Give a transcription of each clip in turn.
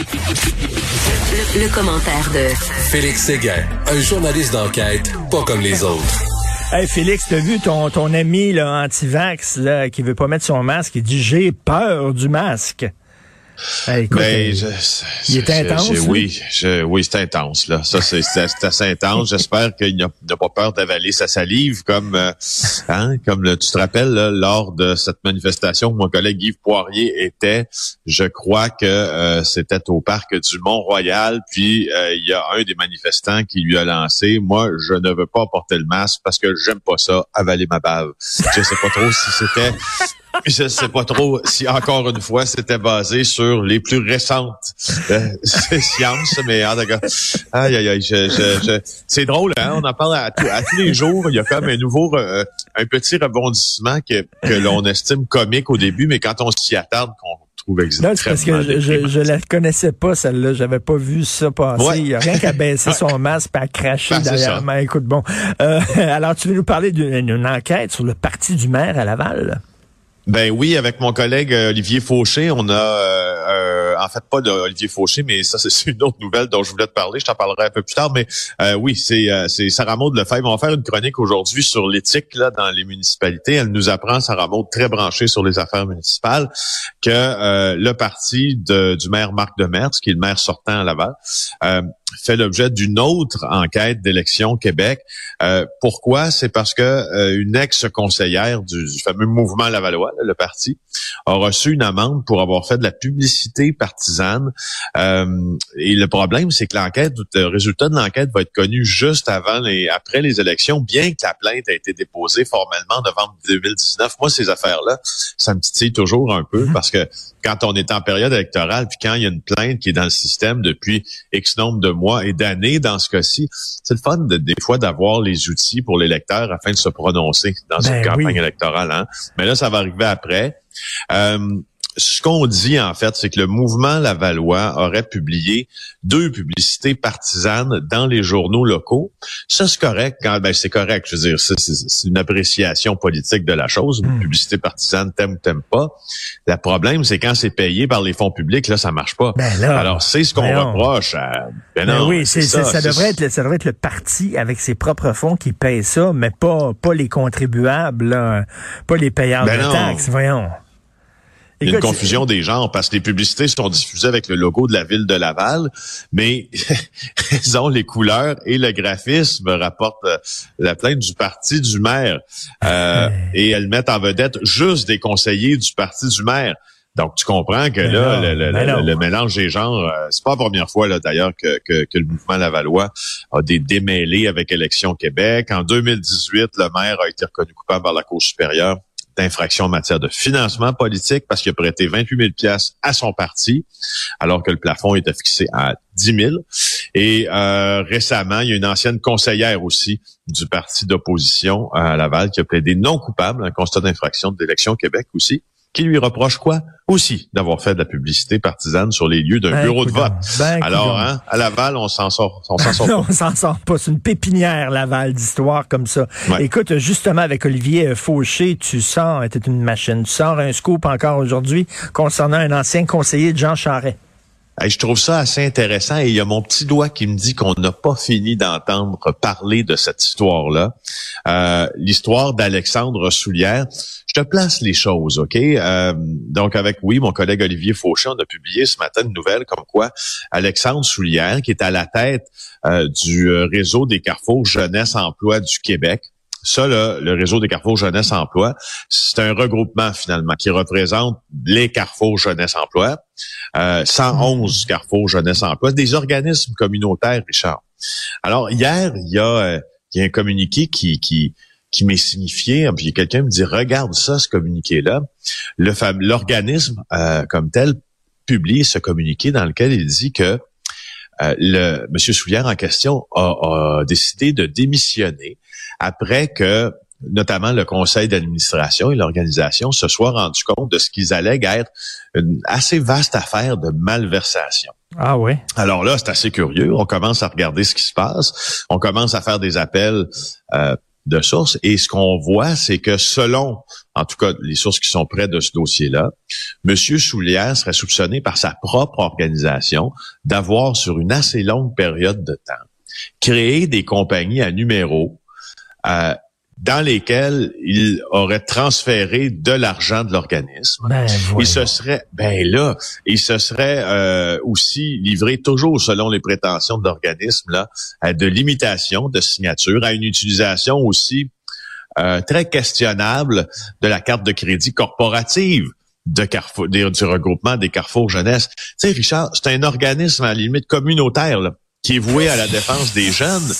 Le, commentaire de Félix Séguin, un journaliste d'enquête pas comme les autres. Hey Félix, t'as vu ton, ton ami là, anti-vax là, qui veut pas mettre son masque, il dit j'ai peur du masque. Ben, euh, il est intense. oui, oui, c'est intense là. Ça, c'est assez intense. J'espère qu'il n'a pas peur d'avaler sa salive, comme euh, hein, comme tu te rappelles lors de cette manifestation où mon collègue Yves Poirier était. Je crois que euh, c'était au parc du Mont-Royal. Puis il y a un des manifestants qui lui a lancé "Moi, je ne veux pas porter le masque parce que j'aime pas ça, avaler ma bave." Je sais pas trop si c'était je sais pas trop si encore une fois c'était basé sur les plus récentes euh, sciences, mais en tout cas, aïe aïe aïe, je, je, c'est drôle, hein? On en parle à, tous les jours. Il y a comme un nouveau, euh, un petit rebondissement que, que l'on estime comique au début, mais quand on s'y attarde, qu'on trouve extrêmement. Non, c'est parce que je, je, la connaissais pas celle-là. J'avais pas vu ça passer. Il y a rien qu'à baisser son masque et à cracher ben, derrière. Mais écoute, bon. Euh, alors, tu veux nous parler d'une enquête sur le parti du maire à Laval? Ben oui, avec mon collègue euh, Olivier Fauché, on a euh, euh, en fait pas d'Olivier Fauché, mais ça c'est une autre nouvelle dont je voulais te parler. Je t'en parlerai un peu plus tard, mais oui, c'est c'est Sarah Maud Lefebvre. On va faire une chronique aujourd'hui sur l'éthique là dans les municipalités. Elle nous apprend, Sarah Maud, très branchée sur les affaires municipales, que le parti de, du maire Marc Demers, qui est le maire sortant à Laval, fait l'objet d'une autre enquête d'élection Québec. Euh, pourquoi? C'est parce que euh, une ex-conseillère du, fameux mouvement Lavallois, le parti, a reçu une amende pour avoir fait de la publicité partisane. Euh, et le problème, c'est que l'enquête, le résultat de l'enquête va être connu juste avant et après les élections, bien que la plainte a été déposée formellement en novembre 2019. Moi, ces affaires-là, ça me titille toujours un peu mm-hmm. parce que quand on est en période électorale, puis quand il y a une plainte qui est dans le système depuis X nombre de mois et d'années dans ce cas-ci, c'est le fun de, des fois d'avoir les outils pour l'électeur afin de se prononcer dans une ben campagne électorale. Hein? Mais là, ça va arriver après. Euh, ce qu'on dit, en fait, c'est que le mouvement Lavallois aurait publié deux publicités partisanes dans les journaux locaux. Ça, c'est correct. Quand, ben, c'est correct. Je veux dire, c'est une appréciation politique de la chose. Une hmm. publicité partisane, t'aimes ou t'aimes pas. Le problème, c'est quand c'est payé par les fonds publics, là, ça marche pas. Ben Alors, c'est ce qu'on reproche à... Ben, ben oui, c'est, ça, ça, devrait être, ça devrait être le parti avec ses propres fonds qui paye ça, mais pas, pas les contribuables, pas les payeurs de taxes. Voyons. Il y a une confusion des genres parce que les publicités sont diffusées avec le logo de la ville de Laval, mais ils ont les couleurs et le graphisme rapportent euh, la plainte du parti du maire. Euh, et elles mettent en vedette juste des conseillers du parti du maire. Donc, tu comprends que là, le, mélange des genres, euh, c'est pas la première fois là d'ailleurs que, que, que, le mouvement Lavallois a des démêlés avec Élection Québec. En 2018, le maire a été reconnu coupable par la Cour supérieure d'infraction en matière de financement politique parce qu'il a prêté 28 000 pièces à son parti, alors que le plafond était fixé à 10 000. Et euh, récemment, il y a une ancienne conseillère aussi du parti d'opposition à Laval qui a plaidé non coupable, un constat d'infraction de l'élection Québec aussi qui lui reproche quoi? Aussi d'avoir fait de la publicité partisane sur les lieux d'un ben, bureau de vote. Ben, Alors, hein, à Laval, on s'en sort, on s'en sort pas. on s'en sort pas. C'est une pépinière, Laval, d'histoire comme ça. Écoute, justement, avec Olivier Fauché, tu sens, était une machine. Tu sors un scoop encore aujourd'hui concernant un ancien conseiller de Jean Charest je trouve ça assez intéressant et il y a mon petit doigt qui me dit qu'on n'a pas fini d'entendre parler de cette histoire-là. Euh, l'histoire d'Alexandre Soulière. Je te place les choses, OK? Euh, donc, avec, oui, mon collègue Olivier Fauché, on a publié ce matin une nouvelle comme quoi Alexandre Soulière, qui est à la tête euh, du réseau des carrefours Jeunesse Emploi du Québec, ça, le réseau des carrefours Jeunesse Emploi, c'est un regroupement finalement qui représente les carrefours Jeunesse Emploi, euh, 111 carrefours Jeunesse Emploi, des organismes communautaires, Richard. Alors, hier, il y a, euh, il y a un communiqué qui, qui, qui m'est signifié, puis quelqu'un me dit, regarde ça, ce communiqué-là. Le l'organisme euh, comme tel publie ce communiqué dans lequel il dit que euh, le Monsieur Soulière en question a, a, décidé de démissionner après que notamment le conseil d'administration et l'organisation se soient rendus compte de ce qu'ils allèguent être une assez vaste affaire de malversation. Ah oui. Alors là, c'est assez curieux. On commence à regarder ce qui se passe. On commence à faire des appels euh, de sources. Et ce qu'on voit, c'est que selon, en tout cas, les sources qui sont près de ce dossier-là, M. Soulière serait soupçonné par sa propre organisation d'avoir, sur une assez longue période de temps, créé des compagnies à numéro euh, dans lesquels il aurait transféré de l'argent de l'organisme. Ben, il se serait, ben là, il se serait euh, aussi livré toujours selon les prétentions de l'organisme là, à de l'imitation de signature, à une utilisation aussi euh, très questionnable de la carte de crédit corporative de Carrefour, du regroupement des Carrefour Jeunesse. Tu sais, Richard, c'est un organisme à la limite communautaire. Là qui est voué à la défense des jeunes.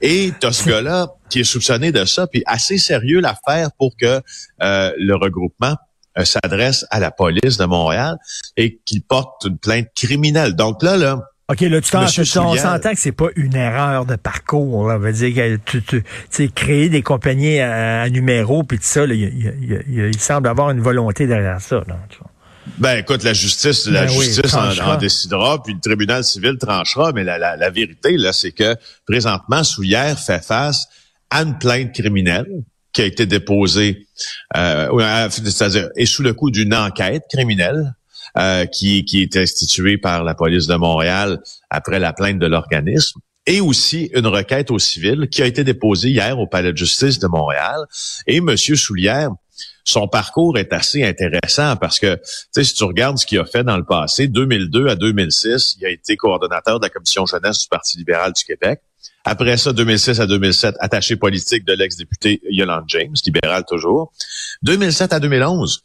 Et t'as ce gars-là qui est soupçonné de ça, puis assez sérieux l'affaire pour que euh, le regroupement euh, s'adresse à la police de Montréal et qu'il porte une plainte criminelle. Donc là, là, OK, là, tu on s'entend que c'est pas une erreur de parcours. Là. On va dire que tu, tu créer des compagnies à, numéro puis tout ça, il, semble avoir une volonté derrière ça. Là, ben écoute, la justice, la ben justice en, décidera, puis le tribunal civil tranchera, mais la, la, la vérité, là, c'est que présentement, Soulière fait face à une plainte criminelle qui a été déposée, euh, c'est-à-dire est sous le coup d'une enquête criminelle euh, qui, qui est instituée par la police de Montréal après la plainte de l'organisme et aussi une requête au civil qui a été déposée hier au Palais de justice de Montréal. Et M. Soulière son parcours est assez intéressant parce que, si tu regardes ce qu'il a fait dans le passé, 2002 à 2006, il a été coordonnateur de la commission jeunesse du Parti libéral du Québec. Après ça, 2006 à 2007, attaché politique de l'ex-député Yolande James, libéral toujours. 2007 à 2011,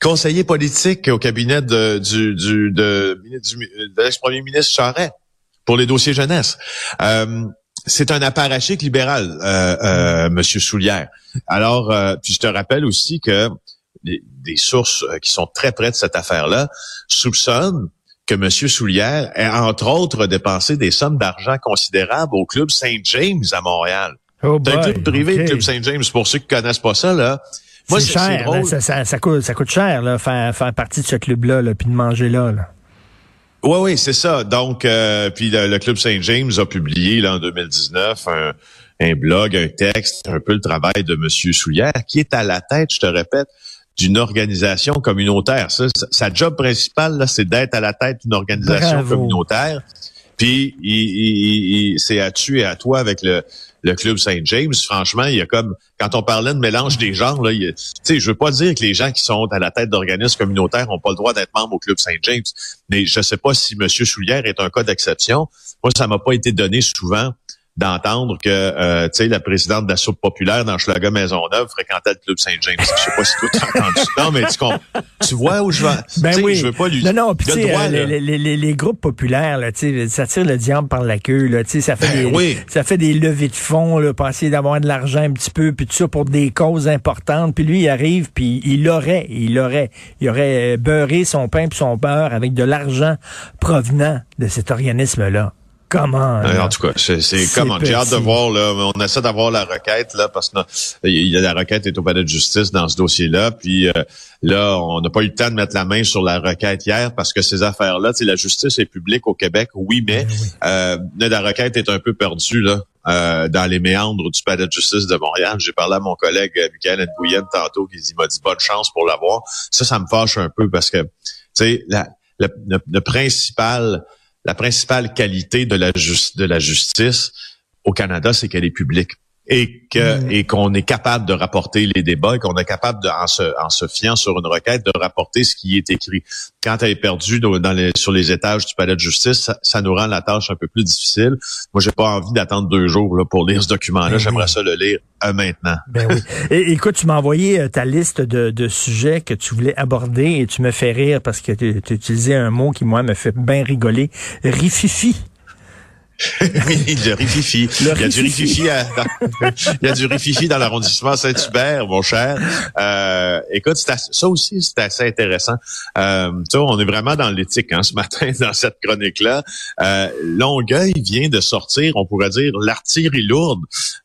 conseiller politique au cabinet de, du, du, de, de l'ex-premier ministre Charest pour les dossiers jeunesse. Euh, c'est un apparatchik libéral, euh, euh, Monsieur Soulière. Alors, euh, puis je te rappelle aussi que des, sources euh, qui sont très près de cette affaire-là soupçonnent que M. Soulière a, entre autres, dépensé des sommes d'argent considérables au club Saint James à Montréal. Oh c'est un club privé, le club Saint James. Pour ceux qui connaissent pas ça, là, c'est cher. ça, ça, coûte, ça coûte cher, là, faire, faire partie de ce club-là, là, puis de manger là. là. Oui, oui, c'est ça. Donc, euh, puis le, Club Saint James a publié là, en 2019 un, un, blog, un texte, un peu le travail de Monsieur Soulière, qui est à la tête, je te répète, d'une organisation communautaire. Ça, sa job principale, c'est d'être à la tête d'une organisation communautaire. Puis, c'est à tu et à toi avec le, club Saint James, franchement, il y a comme quand on parlait de mélange des genres, là, tu sais, je veux pas dire que les gens qui sont à la tête d'organismes communautaires ont pas le droit d'être membres au club Saint James, mais je sais pas si M. Soulière est un cas d'exception. Moi, ça m'a pas été donné souvent d'entendre que euh, tu sais la présidente de la soupe populaire dans Schlager Maisonneuve fréquentait le club Saint-James. Je sais pas si tu as entendu ça, non, mais tu, tu vois où je vais. Ben oui. Je veux pas lui. Non, non, puis euh, les, les, les, les, groupes populaires, là, ça tire le diable par la queue. Là, ça fait ben des ça fait des levées de fonds là, pour essayer d'avoir de l'argent un petit peu, puis tout ça pour des causes importantes. Puis lui, il arrive, puis il aurait, il aurait, il aurait beurré son pain puis son beurre avec de l'argent provenant de cet organisme-là. Comment? Euh, en tout cas, c'est comment. J'ai hâte de voir, là. On essaie d'avoir la requête, là, parce que il y a la requête est au palais de justice dans ce dossier-là. Puis euh, là, on n'a pas eu le temps de mettre la main sur la requête hier parce que ces affaires-là, la justice est publique au Québec, oui, mais ben euh, la requête est un peu perdue, là. Euh, dans les méandres du palais de justice de Montréal. J'ai parlé à mon collègue Michael Nguyen tantôt qui m'a dit bonne chance pour l'avoir. Ça, ça me fâche un peu parce que, tu sais, le, le, principal la principale qualité de la, justice au Canada, c'est qu'elle est publique et que mm. et qu'on est capable de rapporter les débats et qu'on est capable de, en se, en se fiant sur une requête de rapporter ce qui est écrit. Quand elle est perdue dans les, sur les étages du palais de justice, ça, nous rend la tâche un peu plus difficile. Moi, j'ai pas envie d'attendre deux jours là, pour lire ce document-là. Ben J'aimerais ça le lire euh, maintenant. Ben oui. Et, écoute, tu m'as envoyé euh, ta liste de, de, sujets que tu voulais aborder et tu me fais rire parce que tu, tu utilisais un mot qui moi me fait bien rigoler. Rififi. Oui, le rififi. il y a du rififi il y a du rififi dans l'arrondissement Saint-Hubert, mon cher. Euh, écoute, ça aussi, c'est assez intéressant. Euh, tu on est vraiment dans l'éthique hein, ce matin dans cette chronique-là. Euh, Longueuil vient de sortir, on pourrait dire, l'artillerie lourde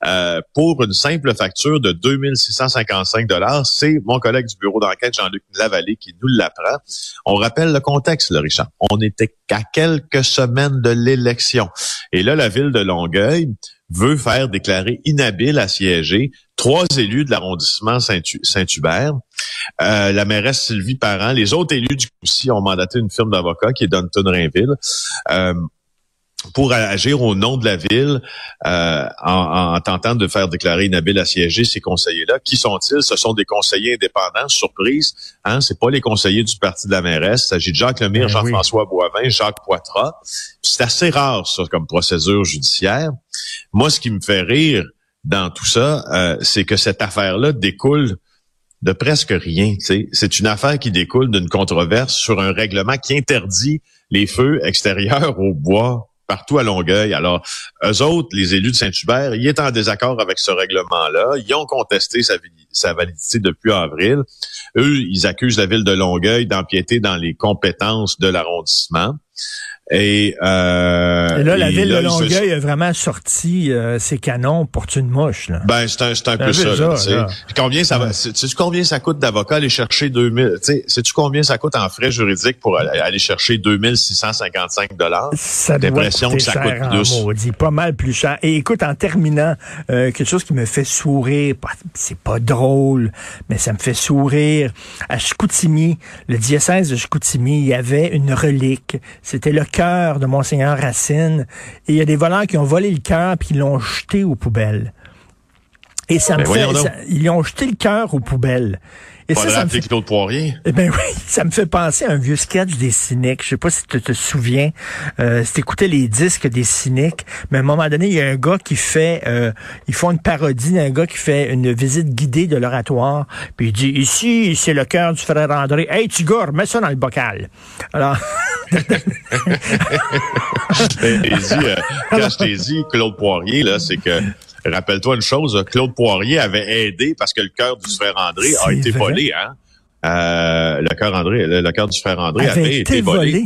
euh, pour une simple facture de 2655 dollars. C'est mon collègue du bureau d'enquête, Jean-Luc Lavallée, qui nous l'apprend. On rappelle le contexte, le Richard. On était qu'à quelques semaines de l'élection. Et là, la ville de Longueuil veut faire déclarer inhabile à siéger trois élus de l'arrondissement Saint-Hubert. Euh, la mairesse Sylvie Parent, les autres élus du coup ont mandaté une firme d'avocats qui est Dunton Rainville. Euh, pour agir au nom de la ville euh, en, tentant de faire déclarer inhabile à siéger ces conseillers-là. Qui sont-ils? Ce sont des conseillers indépendants, surprise. Hein? C'est pas les conseillers du Parti de la mairesse. Il s'agit de Jacques Lemire, ben Jean-François Boivin, Jacques Poitras. C'est assez rare, ça, comme procédure judiciaire. Moi, ce qui me fait rire dans tout ça, euh, c'est que cette affaire-là découle de presque rien. C'est une affaire qui découle d'une controverse sur un règlement qui interdit les feux extérieurs au bois partout à Longueuil. Alors, eux autres, les élus de Saint-Hubert, ils étaient en désaccord avec ce règlement-là. Ils ont contesté sa, sa, validité depuis avril. Eux, ils accusent la ville de Longueuil d'empiéter dans les compétences de l'arrondissement. Et, euh, et là, la ville de Longueuil a vraiment sorti euh, ses canons pour une mouche. Là. Ben, c'est un, c'est un peu ça. ça Combien ça va Sais-tu combien ça coûte d'avocat aller chercher 2000 Sais-tu combien ça coûte en frais juridiques pour aller chercher 2655 dollars? Ça doit coûter que ça cher coûte plus. Maudit, pas mal plus cher. Et écoute, en terminant, euh, quelque chose qui me fait sourire, c'est pas drôle, mais ça me fait sourire. À Chicoutimi, le diocèse de Chicoutimi, il y avait une relique. C'était le cœur de Monseigneur Racine. Et il y a des voleurs qui ont volé le cœur puis l'ont jeté aux poubelles. Et ça me fait, ils ont jeté le cœur aux poubelles. Et ça, ça me fait... Claude Poirier. Eh ben oui, ça me fait penser à un vieux sketch des cyniques. Je sais pas si tu te souviens. Euh, si t'écoutais les disques des cyniques, mais à un moment donné, il y a un gars qui fait, euh, ils font une parodie d'un gars qui fait une visite guidée de l'oratoire, puis il dit ici, c'est le cœur du frère André. Hey, tu gars, mets ça dans le bocal. Alors. Euh, quand je t'ai dit Claude Poirier, là, c'est que rappelle-toi une chose, Claude Poirier avait aidé parce que le cœur du frère André a été volé, hein? Euh, le cœur André, le, cœur du frère André avait, été, volé.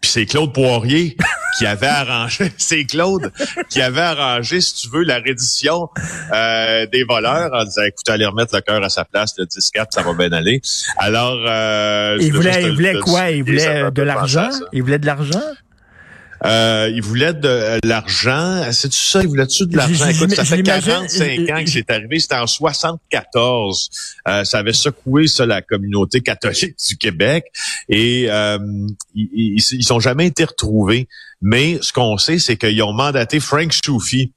Puis c'est Claude Poirier qui avait arrangé, c'est Claude qui avait arrangé, si tu veux, la reddition euh, des voleurs en disant, écoute, allez remettre le cœur à sa place, le 10-4, ça va bien aller. Alors, euh, il voulait, il voulait quoi? Il voulait de l'argent? Il voulait de l'argent? Euh, il voulait de euh, l'argent. C'est tu ça? Il voulait-tu de l'argent? Écoute, ça fait 45 ans que c'est arrivé. C'était en 74. Euh, ça avait secoué ça la communauté catholique du Québec. Et euh, ils, ils, sont jamais été retrouvés. Mais ce qu'on sait, c'est qu'ils ont mandaté Frank Choufi.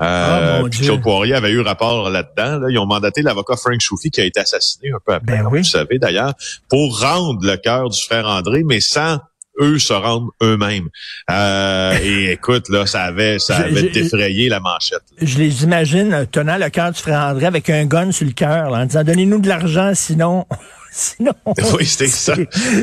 Euh, oh, Claude Poirier avait eu rapport là-dedans. Ils ont mandaté l'avocat Frank Choufi qui a été assassiné un peu après, ben vous savez d'ailleurs, pour rendre le cœur du frère André, mais sans eux se rendent eux-mêmes. Euh, et écoute, là, ça avait, ça avait défrayé la manchette. Je les imagine tenant le cœur du frère André avec un gun sur le cœur, en disant donnez-nous de l'argent, sinon. Sinon, oui, c'était ça.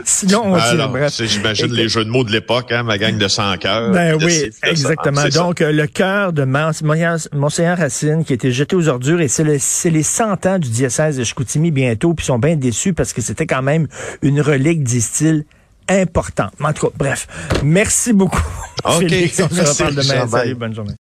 Sinon, on Alors, J'imagine les jeux de mots de l'époque, hein, ma gang de 100 cœurs. Ben oui, exactement. Donc, le cœur de Monseigneur Racine qui a été jeté aux ordures et c'est les 100 ans du diocèse de Chicoutimi bientôt, puis ils sont bien déçus parce que c'était quand même une relique, disent-ils, important. En tout cas, bref, merci beaucoup. OK. Félix, on se reparle demain. Salut, bonne journée.